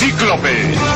Cíclope.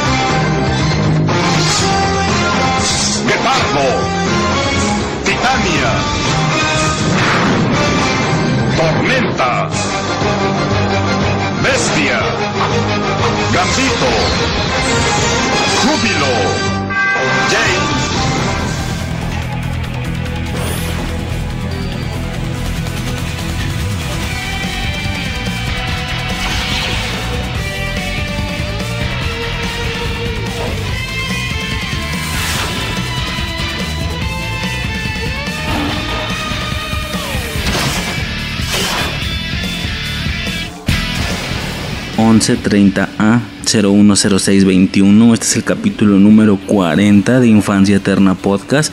1130A 010621. Este es el capítulo número 40 de Infancia Eterna Podcast.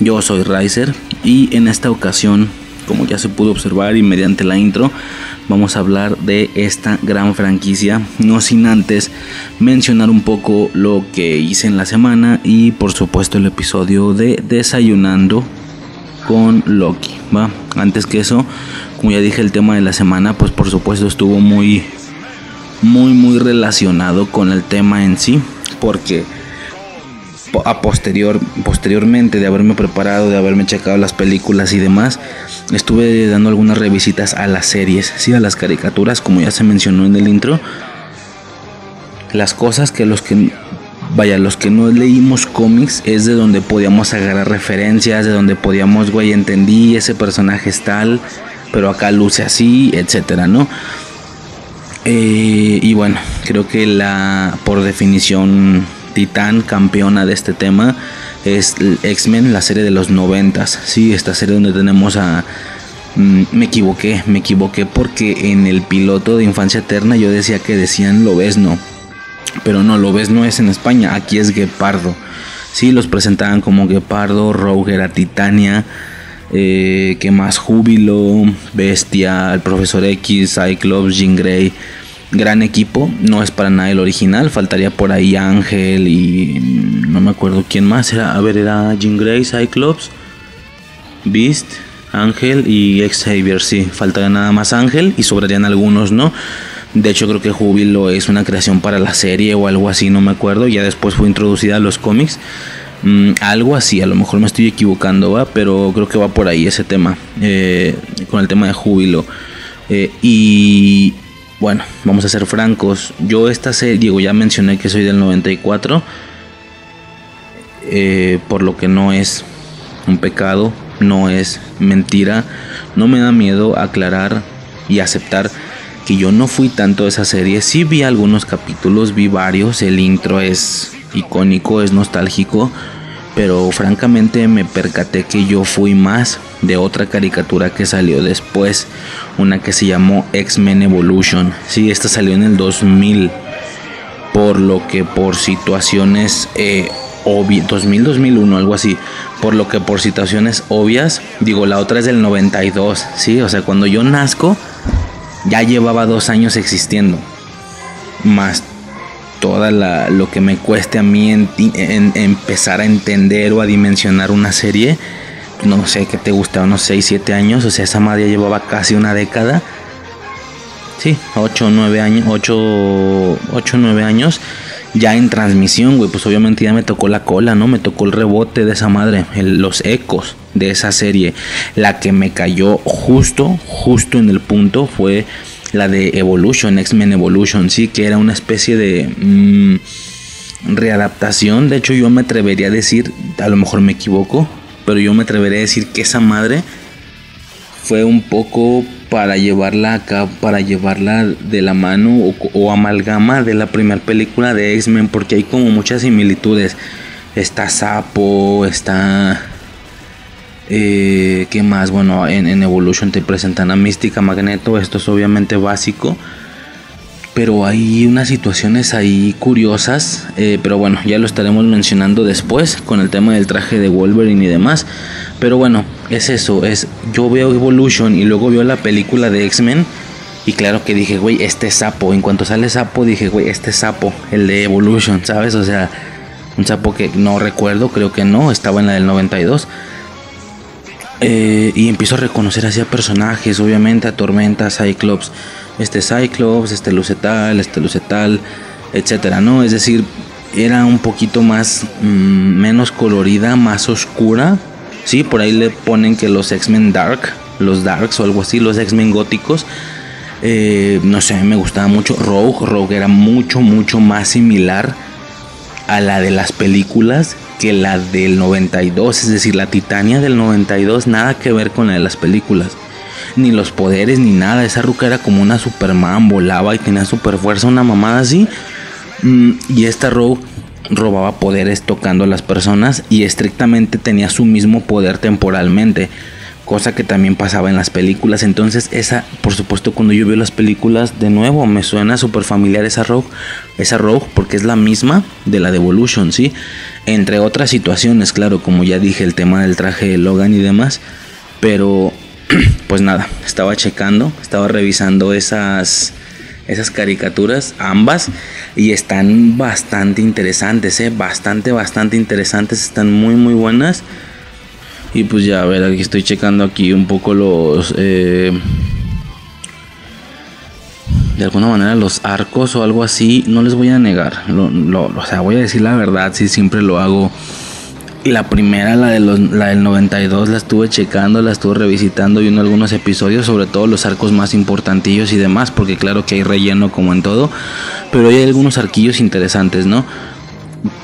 Yo soy Riser y en esta ocasión, como ya se pudo observar y mediante la intro, vamos a hablar de esta gran franquicia. No sin antes mencionar un poco lo que hice en la semana y por supuesto el episodio de Desayunando con Loki. ¿va? Antes que eso, como ya dije, el tema de la semana, pues por supuesto estuvo muy muy muy relacionado con el tema en sí porque a posterior posteriormente de haberme preparado de haberme checado las películas y demás estuve dando algunas revisitas a las series sí a las caricaturas como ya se mencionó en el intro. Las cosas que los que vaya los que no leímos cómics es de donde podíamos agarrar referencias de donde podíamos güey entendí ese personaje es tal pero acá luce así etcétera no eh, y bueno, creo que la, por definición, titán campeona de este tema es X-Men, la serie de los noventas. Sí, esta serie donde tenemos a... Mm, me equivoqué, me equivoqué porque en el piloto de Infancia Eterna yo decía que decían Lobesno. Pero no, Lobesno es en España, aquí es Guepardo. Sí, los presentaban como Guepardo, Rogue era Titania. Eh, que más Júbilo, Bestia, el Profesor X, Cyclops, Jean Grey. Gran equipo, no es para nada el original. Faltaría por ahí Ángel y no me acuerdo quién más era. A ver, era Jean Grey, Cyclops, Beast, Ángel y Xavier. Sí, faltaría nada más Ángel y sobrarían algunos, ¿no? De hecho, creo que Júbilo es una creación para la serie o algo así, no me acuerdo. Ya después fue introducida a los cómics. Mm, algo así, a lo mejor me estoy equivocando, ¿va? pero creo que va por ahí ese tema, eh, con el tema de júbilo. Eh, y bueno, vamos a ser francos, yo esta serie, Diego, ya mencioné que soy del 94, eh, por lo que no es un pecado, no es mentira, no me da miedo aclarar y aceptar que yo no fui tanto de esa serie, sí vi algunos capítulos, vi varios, el intro es icónico, es nostálgico, pero francamente me percaté que yo fui más de otra caricatura que salió después, una que se llamó X-Men Evolution. Sí, esta salió en el 2000, por lo que por situaciones eh, obvias, 2000-2001, algo así, por lo que por situaciones obvias, digo, la otra es del 92, sí, o sea, cuando yo nazco, ya llevaba dos años existiendo, más toda la, lo que me cueste a mí empezar a entender o a dimensionar una serie, no sé qué te gusta, unos 6, 7 años, o sea, esa madre llevaba casi una década. Sí, 8, 9 años, 8, 8, 9 años ya en transmisión, güey, pues obviamente ya me tocó la cola, ¿no? Me tocó el rebote de esa madre, los ecos de esa serie. La que me cayó justo, justo en el punto fue la de Evolution, X-Men Evolution, sí, que era una especie de mm, readaptación. De hecho, yo me atrevería a decir, a lo mejor me equivoco, pero yo me atrevería a decir que esa madre fue un poco para llevarla acá, para llevarla de la mano o, o amalgama de la primera película de X-Men, porque hay como muchas similitudes. Está Sapo, está eh, ¿Qué más? Bueno, en, Evolution te presentan a Mística, Magneto, esto es obviamente básico. Pero hay unas situaciones ahí curiosas, eh, pero bueno, ya lo estaremos mencionando después con el tema del traje de Wolverine y demás. Pero bueno, es eso, es yo veo Evolution y luego veo la película de X-Men y claro que dije, güey, este sapo, en cuanto sale sapo dije, güey, este sapo, el de Evolution, ¿sabes? O sea, un sapo que no recuerdo, creo que no, estaba en la del 92 eh, y empiezo a reconocer hacia personajes, obviamente a Tormenta, Cyclops, este Cyclops, este Lucetal, este Lucetal, etcétera, ¿no? Es decir, era un poquito más mm, menos colorida, más oscura. Sí, por ahí le ponen que los X-Men Dark, los Darks o algo así, los X-Men góticos. Eh, no sé, me gustaba mucho. Rogue, Rogue era mucho, mucho más similar a la de las películas que la del 92. Es decir, la Titania del 92, nada que ver con la de las películas. Ni los poderes, ni nada. Esa ruca era como una Superman, volaba y tenía super fuerza, una mamada así. Mm, y esta Rogue robaba poderes tocando a las personas y estrictamente tenía su mismo poder temporalmente. Cosa que también pasaba en las películas. Entonces, esa, por supuesto, cuando yo veo las películas, de nuevo me suena súper familiar esa Rogue. Esa Rogue, porque es la misma de la Devolution, ¿sí? Entre otras situaciones, claro, como ya dije, el tema del traje de Logan y demás. Pero, pues nada, estaba checando, estaba revisando esas esas caricaturas, ambas, y están bastante interesantes, ¿eh? bastante, bastante interesantes, están muy, muy buenas. Y pues ya, a ver, aquí estoy checando aquí un poco los... Eh, de alguna manera los arcos o algo así, no les voy a negar, o sea, voy a decir la verdad, si siempre lo hago la primera, la, de los, la del 92, la estuve checando, la estuve revisitando, viendo algunos episodios, sobre todo los arcos más importantillos y demás, porque claro que hay relleno como en todo, pero hay algunos arquillos interesantes, ¿no?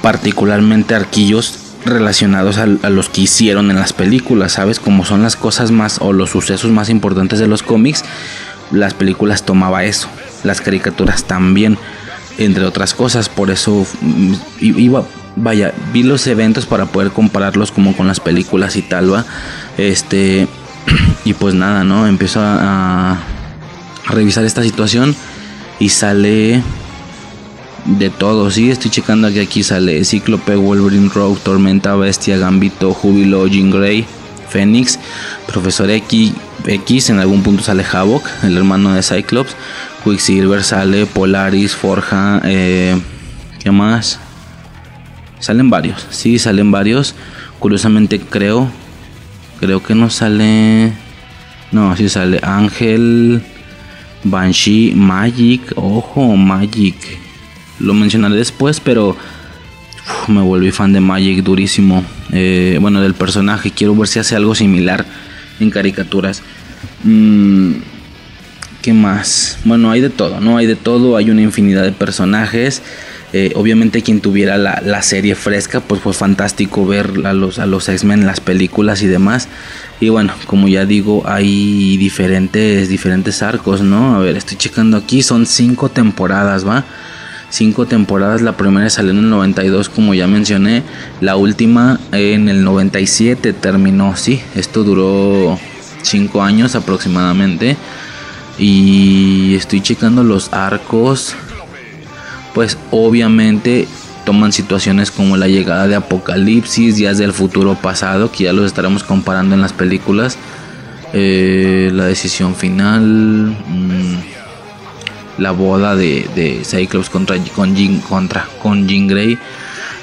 Particularmente arquillos relacionados a, los que hicieron en las películas, ¿sabes? Como son las cosas más o los sucesos más importantes de los cómics, las películas tomaba eso, las caricaturas también, entre otras cosas, por eso mm, iba vaya, vi los eventos para poder compararlos como con las películas y tal, va. Este, y pues nada, ¿no? Empiezo a, revisar esta situación y sale de todo, sí, estoy checando que aquí sale Cíclope, Wolverine, Rogue, Tormenta, Bestia, Gambito, Júbilo, Jean Grey, Fénix, Profesor X, X, en algún punto sale Havoc, el hermano de Cyclops, Quicksilver sale, Polaris, Forja, eh, ¿qué más? Salen varios, sí, salen varios. Curiosamente creo, creo que no sale... No, sí sale Ángel, Banshee, Magic, ojo, Magic. Lo mencionaré después, pero me volví fan de Magic durísimo. Eh, bueno, del personaje. Quiero ver si hace algo similar en caricaturas. Mm, ¿Qué más? Bueno, hay de todo, ¿no? Hay de todo. Hay una infinidad de personajes. Eh, obviamente quien tuviera la, serie fresca, pues fue fantástico ver a los, a los X-Men en las películas y demás. Y bueno, como ya digo, hay diferentes, diferentes arcos, ¿no? A ver, estoy checando aquí, son cinco temporadas, ¿va? Cinco temporadas, la primera salió en el 92, como ya mencioné, la última en el 97 terminó, sí, esto duró cinco años aproximadamente. Y estoy checando los arcos pues obviamente toman situaciones como la llegada de Apocalipsis, días del futuro pasado, que ya los estaremos comparando en las películas, eh, la decisión final, mm, la boda de, Cyclops contra, con, Jean, contra con Jean Grey,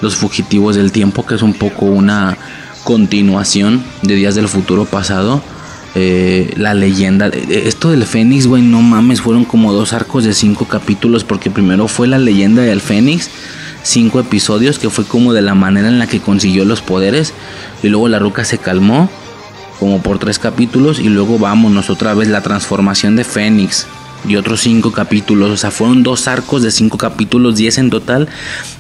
los fugitivos del tiempo, que es un poco una continuación de días del futuro pasado eh, la leyenda. Esto del Fénix, güey, no mames, fueron como dos arcos de cinco capítulos, porque primero fue la leyenda del Fénix, cinco episodios, que fue como de la manera en la que consiguió los poderes, y luego la roca se calmó, como por tres capítulos, y luego vámonos otra vez la transformación de Fénix, y otros cinco capítulos. O sea, fueron dos arcos de cinco capítulos, diez en total,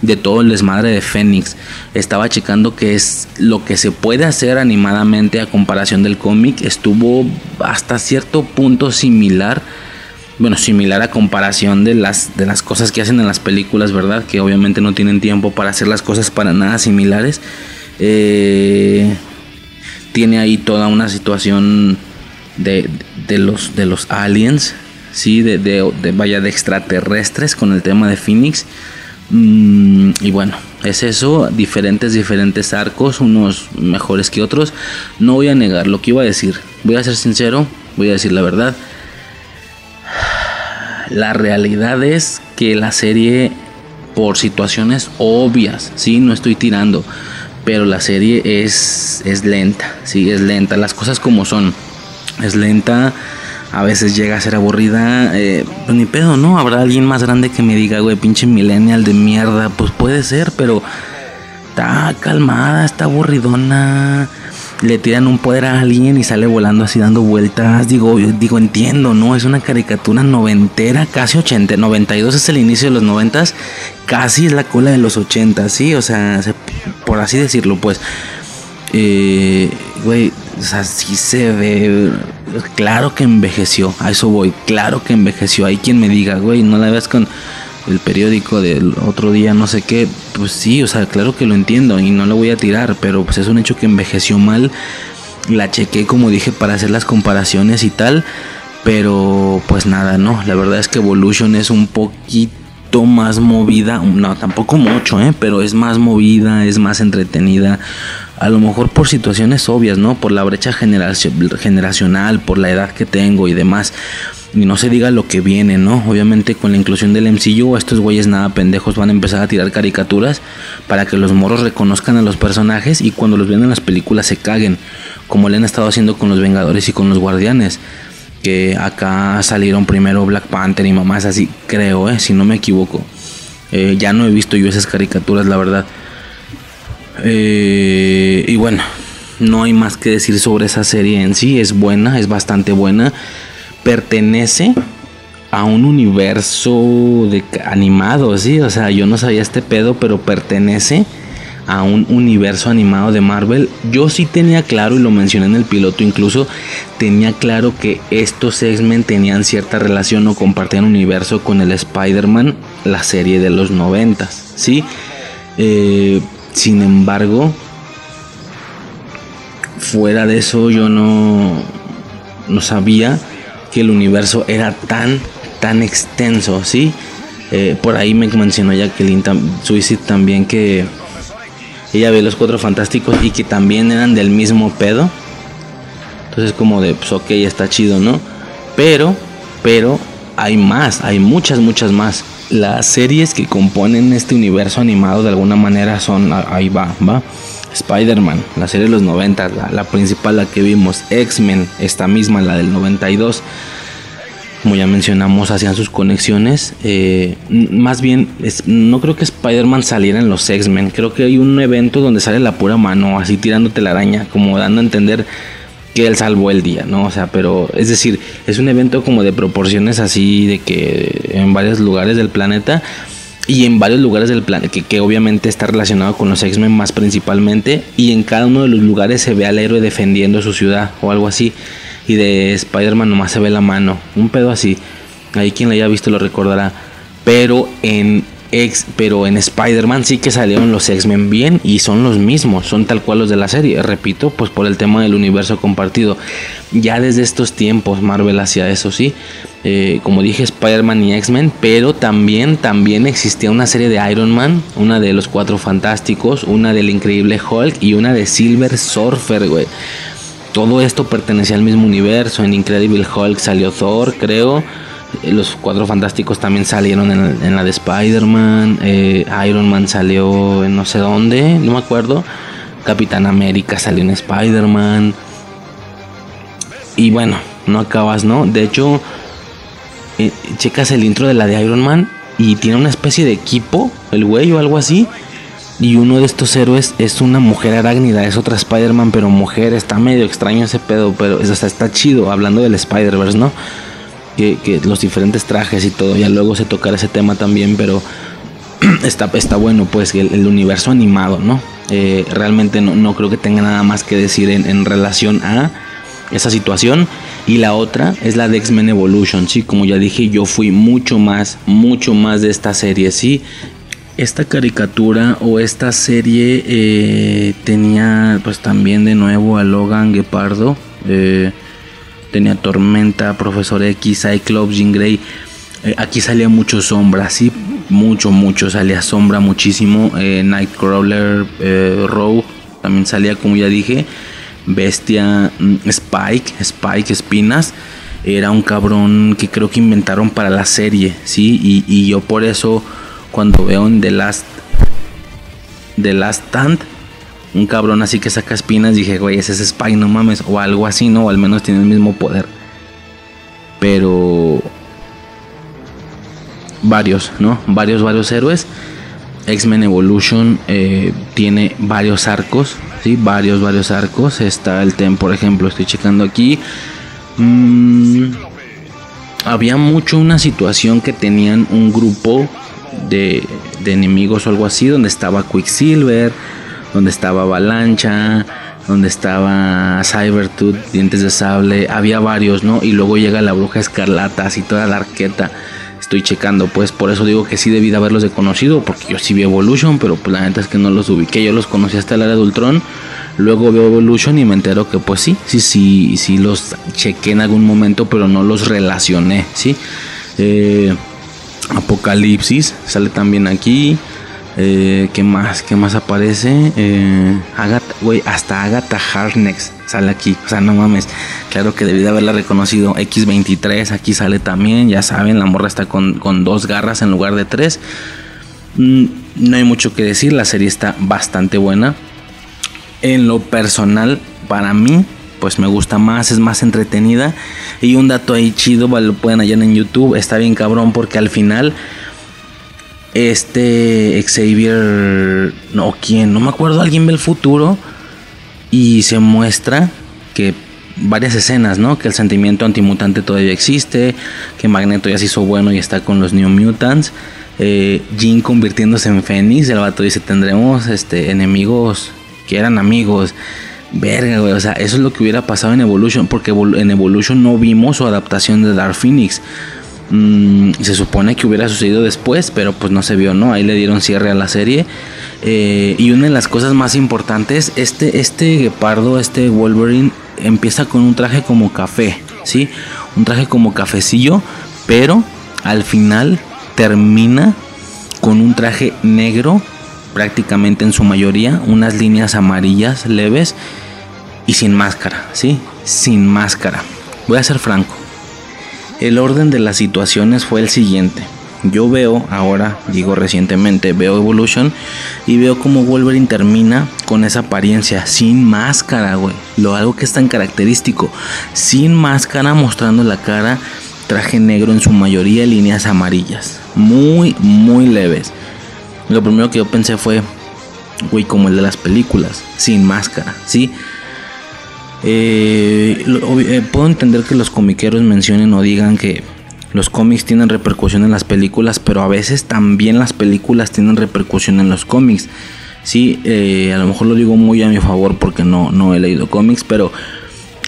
de todo el desmadre de Fénix. Estaba checando que es lo que se puede hacer animadamente a comparación del cómic. Estuvo hasta cierto punto similar. Bueno, similar a comparación de las, de las cosas que hacen en las películas, ¿verdad? Que obviamente no tienen tiempo para hacer las cosas para nada similares. Eh, tiene ahí toda una situación de, de, los, de los aliens sí, de, vaya de extraterrestres con el tema de Phoenix. Mm, y bueno, es eso, diferentes, diferentes arcos, unos mejores que otros. No voy a negar lo que iba a decir, voy a ser sincero, voy a decir la verdad. La realidad es que la serie, por situaciones obvias, sí, no estoy tirando, pero la serie es, es lenta, sí, es lenta, las cosas como son, es lenta a veces llega a ser aburrida, eh, pues ni pedo, ¿no? Habrá alguien más grande que me diga, güey, pinche millennial de mierda, pues puede ser, pero está calmada, está aburridona. Le tiran un poder a alguien y sale volando así dando vueltas. Digo, digo, entiendo, ¿no? Es una caricatura noventera, casi 80. 92 es el inicio de los noventas, casi es la cola de los 80, ¿sí? O sea, por así decirlo, pues. Eh, güey, o sea, sí se ve. Claro que envejeció, a eso voy. Claro que envejeció. Hay quien me diga, güey, no la ves con el periódico del otro día, no sé qué. Pues sí, o sea, claro que lo entiendo y no lo voy a tirar, pero pues es un hecho que envejeció mal. La chequé, como dije, para hacer las comparaciones y tal. Pero pues nada, no. La verdad es que Evolution es un poquito más movida. No, tampoco mucho, ¿eh? Pero es más movida, es más entretenida a lo mejor por situaciones obvias, ¿no? Por la brecha generacional, por la edad que tengo y demás. Y no se diga lo que viene, ¿no? Obviamente con la inclusión del MCU, estos güeyes nada pendejos van a empezar a tirar caricaturas para que los moros reconozcan a los personajes y cuando los vean en las películas se caguen, como le han estado haciendo con los Vengadores y con los Guardianes. Que acá salieron primero Black Panther y mamás así, creo, ¿eh? Si no me equivoco. Eh, ya no he visto yo esas caricaturas, la verdad. Eh, y bueno, no hay más que decir sobre esa serie en sí. Es buena, es bastante buena. Pertenece a un universo de animado, sí. O sea, yo no sabía este pedo, pero pertenece a un universo animado de Marvel. Yo sí tenía claro, y lo mencioné en el piloto incluso, tenía claro que estos X-Men tenían cierta relación o compartían universo con el Spider-Man, la serie de los noventas, ¿sí? Eh, sin embargo, fuera de eso yo no, no sabía que el universo era tan, tan extenso, ¿sí? Eh, por ahí me mencionó Jacqueline Suicide también que ella ve los cuatro fantásticos y que también eran del mismo pedo. Entonces como de, pues ok, está chido, ¿no? Pero, pero hay más, hay muchas, muchas más las series que componen este universo animado de alguna manera son, ahí va, va. Spider-Man, la serie de los 90, la, principal, la que vimos, X-Men, esta misma, la del 92, como ya mencionamos, hacían sus conexiones. Eh, más bien, no creo que Spider-Man saliera en los X-Men, creo que hay un evento donde sale la pura mano, así tirándote la araña, como dando a entender que él salvó el día, ¿no? O sea, pero es decir, es un evento como de proporciones así de que en varios lugares del planeta y en varios lugares del planeta, que, obviamente está relacionado con los X-Men más principalmente, y en cada uno de los lugares se ve al héroe defendiendo su ciudad o algo así, y de Spider-Man nomás se ve la mano, un pedo así, ahí quien lo haya visto lo recordará, pero en pero en Spider-Man sí que salieron los X-Men bien y son los mismos, son tal cual los de la serie. Repito, pues por el tema del universo compartido. Ya desde estos tiempos Marvel hacía eso, sí. Eh, como dije, Spider-Man y X-Men, pero también, también existía una serie de Iron Man, una de los Cuatro Fantásticos, una del Increíble Hulk y una de Silver Surfer. Todo esto pertenecía al mismo universo. En Incredible Hulk salió Thor, creo. Eh, los cuatro fantásticos también salieron en, la de Spider-Man. Eh, Iron Man salió en no sé dónde, no me acuerdo. Capitán América salió en Spider-Man. Y bueno, no acabas, ¿no? De hecho, eh, checas el intro de la de Iron Man y tiene una especie de equipo, el güey o algo así. Y uno de estos héroes es una mujer arácnida, es otra Spider-Man, pero mujer. Está medio extraño ese pedo, pero está chido, hablando del Spider-Verse, ¿no? Que, los diferentes trajes y todo. Ya luego se tocará ese tema también, pero está, está bueno, pues, el, universo animado, ¿no? Eh, realmente no, no, creo que tenga nada más que decir en, en, relación a esa situación. Y la otra es la de X-Men Evolution, sí, como ya dije, yo fui mucho más, mucho más de esta serie, sí. Esta caricatura o esta serie eh, tenía pues también de nuevo a Logan Guepardo. Eh, tenía Tormenta, Profesor X, Cyclops, Jean Grey. Eh, aquí salía mucho sombra, sí, mucho, mucho, salía sombra muchísimo. Eh, Nightcrawler, eh, Rogue, también salía, como ya dije. Bestia, mm, Spike, Spike Espinas. Era un cabrón que creo que inventaron para la serie, sí, y, y yo por eso cuando veo en The Last, The Last Stand, un cabrón así que saca espinas, dije, güey, ese es Spike, no mames, o algo así, ¿no? O al menos tiene el mismo poder. pero varios, ¿no? Varios, varios héroes. X-Men Evolution eh, tiene varios arcos, ¿sí? Varios, varios arcos. Está el TEM, por ejemplo, estoy checando aquí. Mm, había mucho una situación que tenían un grupo de, de enemigos o algo así, donde estaba Quicksilver, donde estaba Avalancha, donde estaba Cybertooth, Dientes de Sable, había varios, ¿no? Y luego llega la Bruja Escarlata, así toda la arqueta. Estoy checando, pues por eso digo que sí debí de haberlos de conocido, porque yo sí vi Evolution, pero pues la neta es que no los ubiqué, yo los conocí hasta el área de Ultron. Luego veo Evolution y me entero que pues sí, sí, sí, sí los chequé en algún momento, pero no los relacioné, ¿sí? Eh, Apocalipsis sale también aquí. Eh, ¿Qué más? ¿Qué más aparece? Eh, Agatha, güey, hasta Agatha Harkness sale aquí. O sea, no mames. Claro que debí de haberla reconocido. X23 aquí sale también. Ya saben, la morra está con, con dos garras en lugar de tres. Mm, no hay mucho que decir. La serie está bastante buena. En lo personal, para mí, pues me gusta más, es más entretenida. Y un dato ahí chido, lo pueden hallar en YouTube. Está bien cabrón porque al final este Xavier, no, ¿quién? No me acuerdo, alguien ve el futuro y se muestra que varias escenas, ¿no? Que el sentimiento antimutante todavía existe, que Magneto ya se hizo bueno y está con los New Mutants. Eh, Jean convirtiéndose en Fénix, el vato dice, tendremos este, enemigos que eran amigos. Verga, güey, o sea, eso es lo que hubiera pasado en Evolution, porque en Evolution no vimos su adaptación de Dark Phoenix. Mm, se supone que hubiera sucedido después, pero pues no se vio, ¿no? Ahí le dieron cierre a la serie. Eh, y una de las cosas más importantes, este, este guepardo, este Wolverine, empieza con un traje como café, ¿sí? Un traje como cafecillo, pero al final termina con un traje negro, prácticamente en su mayoría, unas líneas amarillas leves y sin máscara, ¿sí? Sin máscara. Voy a ser franco el orden de las situaciones fue el siguiente. Yo veo ahora, digo recientemente, veo Evolution y veo como Wolverine termina con esa apariencia, sin máscara, güey. Lo algo que es tan característico, sin máscara, mostrando la cara, traje negro en su mayoría, líneas amarillas, muy, muy leves. Lo primero que yo pensé fue, güey, como el de las películas, sin máscara, ¿sí? Eh, eh, puedo entender que los comiqueros mencionen o digan que los cómics tienen repercusión en las películas, pero a veces también las películas tienen repercusión en los cómics. Sí, eh, a lo mejor lo digo muy a mi favor porque no, no he leído cómics, pero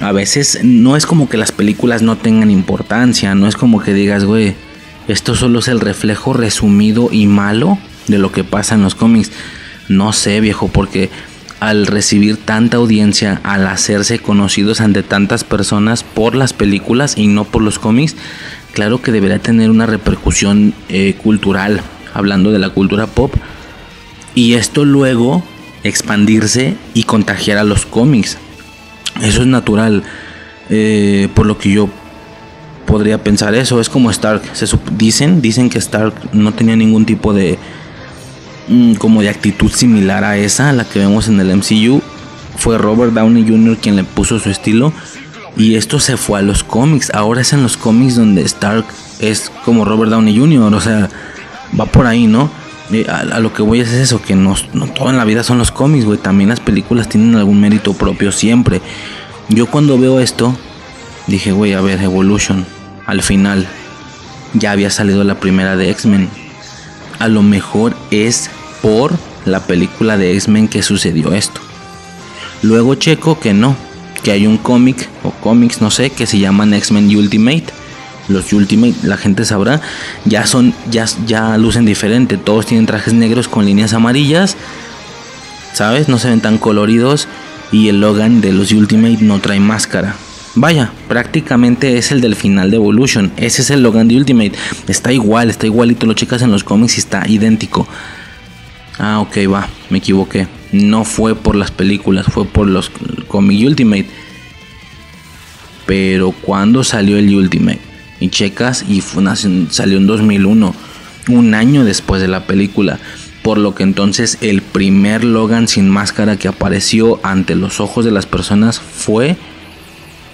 a veces no es como que las películas no tengan importancia, no es como que digas, güey, esto solo es el reflejo resumido y malo de lo que pasa en los cómics. No sé, viejo, porque al recibir tanta audiencia, al hacerse conocidos ante tantas personas por las películas y no por los cómics, claro que deberá tener una repercusión eh, cultural, hablando de la cultura pop, y esto luego expandirse y contagiar a los cómics. Eso es natural, eh, por lo que yo podría pensar eso. Es como Stark, se dicen, dicen que Stark no tenía ningún tipo de como de actitud similar a esa, la que vemos en el MCU. Fue Robert Downey Jr. quien le puso su estilo. Y esto se fue a los cómics. Ahora es en los cómics donde Stark es como Robert Downey Jr. O sea, va por ahí, ¿no? Eh, a, lo que voy es eso, que no, no todo en la vida son los cómics, güey. También las películas tienen algún mérito propio siempre. Yo cuando veo esto, dije, güey, a ver, Evolution. Al final, ya había salido la primera de X-Men. A lo mejor es por la película de X-Men que sucedió esto. Luego checo que no, que hay un cómic o cómics, no sé, que se llaman X-Men Ultimate. Los Ultimate, la gente sabrá, ya son, ya, ya lucen diferente. Todos tienen trajes negros con líneas amarillas, ¿sabes? No se ven tan coloridos. Y el Logan de los Ultimate no trae máscara. Vaya, prácticamente es el del final de Evolution. Ese es el Logan de Ultimate. Está igual, está igualito. Lo checas en los cómics y está idéntico. Ah, ok, va, me equivoqué. No fue por las películas, fue por los Comic Ultimate. Pero cuando salió el Ultimate, y checas, y salió en 2001, un año después de la película. Por lo que entonces el primer Logan sin máscara que apareció ante los ojos de las personas fue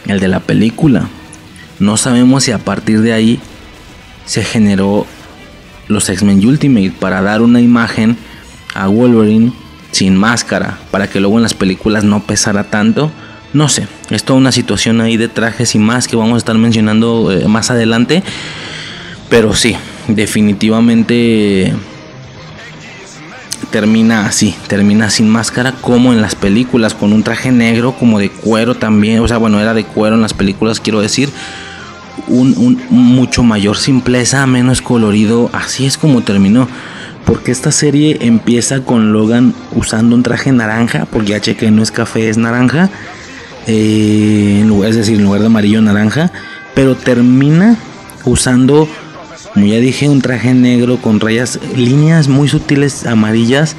el de la película. No sabemos si a partir de ahí se generó los X-Men Ultimate para dar una imagen a Wolverine sin máscara, para que luego en las películas no pesara tanto. No sé, es toda una situación ahí de trajes y más que vamos a estar mencionando eh, más adelante. Pero sí, definitivamente termina así, termina sin máscara como en las películas, con un traje negro como de cuero también, o sea, bueno, era de cuero en las películas, quiero decir, un, mucho mayor simpleza, menos colorido, así es como terminó. Porque esta serie empieza con Logan usando un traje naranja, porque ya cheque no es café, es naranja, eh, es decir, en lugar de amarillo, naranja, pero termina usando como ya dije, un traje negro con rayas, líneas muy sutiles amarillas.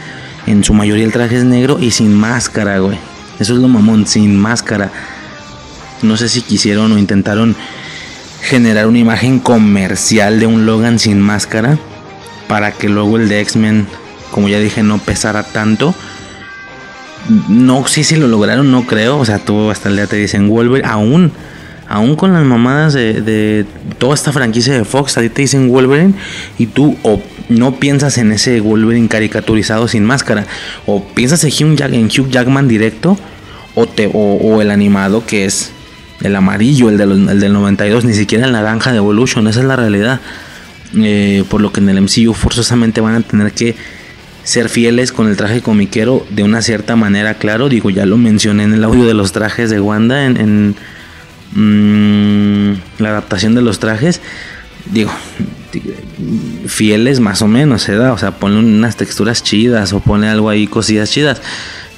En su mayoría el traje es negro y sin máscara, güey. Eso es lo mamón, sin máscara. No sé si quisieron o intentaron generar una imagen comercial de un Logan sin máscara. Para que luego el de X-Men, como ya dije, no pesara tanto. No sé si lo lograron, no creo. O sea, tú hasta el día te dicen Wolverine. Aún aún con las mamadas de, toda esta franquicia de Fox, a ti te dicen Wolverine y tú o no piensas en ese Wolverine caricaturizado sin máscara, o piensas en Hugh, Jackman directo, o, te, o, el animado que es el amarillo, el, el, del 92, ni siquiera el naranja de Evolution, esa es la realidad. Eh, por lo que en el MCU forzosamente van a tener que ser fieles con el traje comiquero de una cierta manera, claro, digo, ya lo mencioné en el audio de los trajes de Wanda en Mm, la adaptación de los trajes, digo, fieles más o menos, ¿eh? O sea, ponle unas texturas chidas o pone algo ahí, cosillas chidas.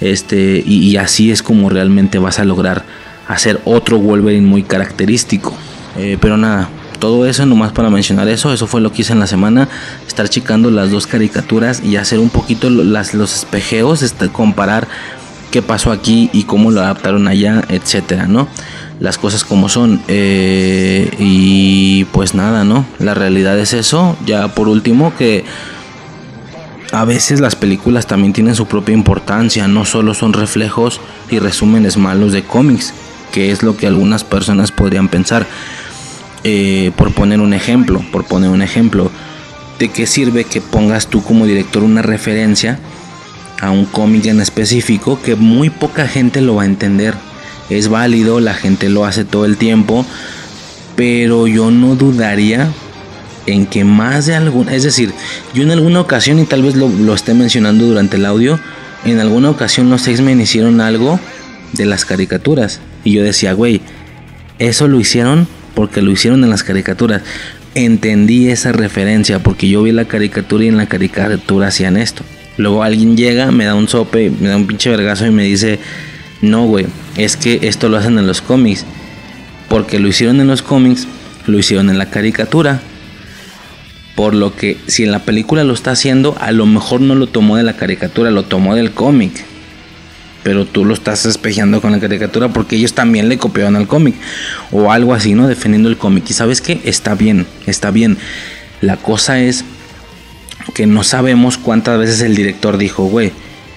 Este, y, así es como realmente vas a lograr hacer otro Wolverine muy característico. Eh, pero nada, todo eso nomás para mencionar eso, eso fue lo que hice en la semana, estar checando las dos caricaturas y hacer un poquito las, los espejeos, este, comparar qué pasó aquí y cómo lo adaptaron allá, etcétera, ¿no? las cosas como son. Eh, y pues nada, ¿no? La realidad es eso. Ya por último que a veces las películas también tienen su propia importancia, no solo son reflejos y resúmenes malos de cómics, que es lo que algunas personas podrían pensar. Eh, por poner un ejemplo, por poner un ejemplo, ¿de qué sirve que pongas tú como director una referencia a un cómic en específico que muy poca gente lo va a entender? es válido, la gente lo hace todo el tiempo, pero yo no dudaría en que más de algún, es decir, yo en alguna ocasión, y tal vez lo, lo esté mencionando durante el audio, en alguna ocasión los X-Men hicieron algo de las caricaturas. Y yo decía, güey, eso lo hicieron porque lo hicieron en las caricaturas. Entendí esa referencia porque yo vi la caricatura y en la caricatura hacían esto. Luego alguien llega, me da un sope, me da un pinche vergazo y me dice, no, güey, es que esto lo hacen en los cómics. Porque lo hicieron en los cómics, lo hicieron en la caricatura. Por lo que si en la película lo está haciendo, a lo mejor no lo tomó de la caricatura, lo tomó del cómic. Pero tú lo estás espejeando con la caricatura porque ellos también le copiaron al cómic. O algo así, ¿no? Defendiendo el cómic. Y sabes qué? Está bien, está bien. La cosa es que no sabemos cuántas veces el director dijo, güey,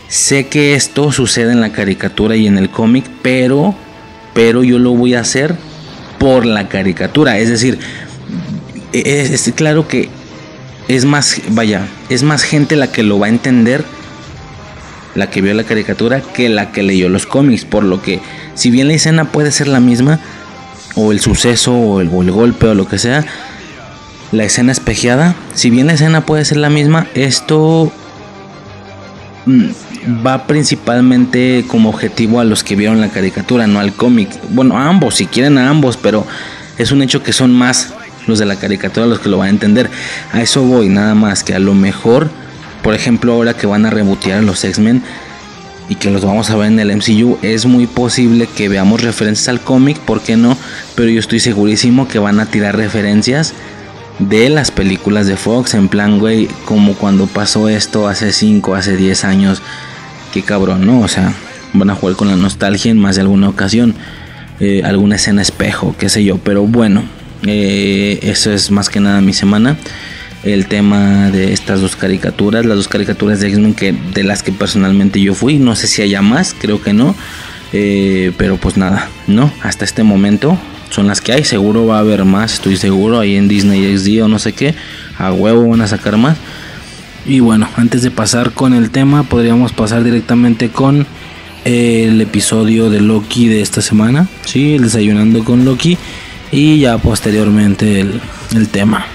Sé que esto sucede en la caricatura y en el cómic, pero, pero yo lo voy a hacer por la caricatura. Es decir, es, claro que es más, vaya, es más gente la que lo va a entender, la que vio la caricatura, que la que leyó los cómics. Por lo que, si bien la escena puede ser la misma, o el suceso, o el, golpe, o lo que sea, la escena espejeada, si bien la escena puede ser la misma, esto mm, va principalmente como objetivo a los que vieron la caricatura, no al cómic. Bueno, a ambos, si quieren a ambos, pero es un hecho que son más los de la caricatura los que lo van a entender. A eso voy, nada más que a lo mejor, por ejemplo, ahora que van a rebotear a los X-Men y que los vamos a ver en el MCU, es muy posible que veamos referencias al cómic, ¿por qué no? Pero yo estoy segurísimo que van a tirar referencias de las películas de Fox, en plan, güey, como cuando pasó esto hace 5, hace 10 años qué cabrón, ¿no? O sea, van a jugar con la nostalgia en más de alguna ocasión. Eh, alguna escena espejo, qué sé yo. Pero bueno, eh, eso es más que nada mi semana. El tema de estas dos caricaturas, las dos caricaturas de X-Men que de las que personalmente yo fui. No sé si haya más, creo que no. Eh, pero pues nada, ¿no? Hasta este momento son las que hay. Seguro va a haber más, estoy seguro. Ahí en Disney XD o no sé qué. A huevo van a sacar más. Y bueno, antes de pasar con el tema, podríamos pasar directamente con el episodio de Loki de esta semana. Sí, el desayunando con Loki. Y ya posteriormente el, el tema.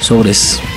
そうです。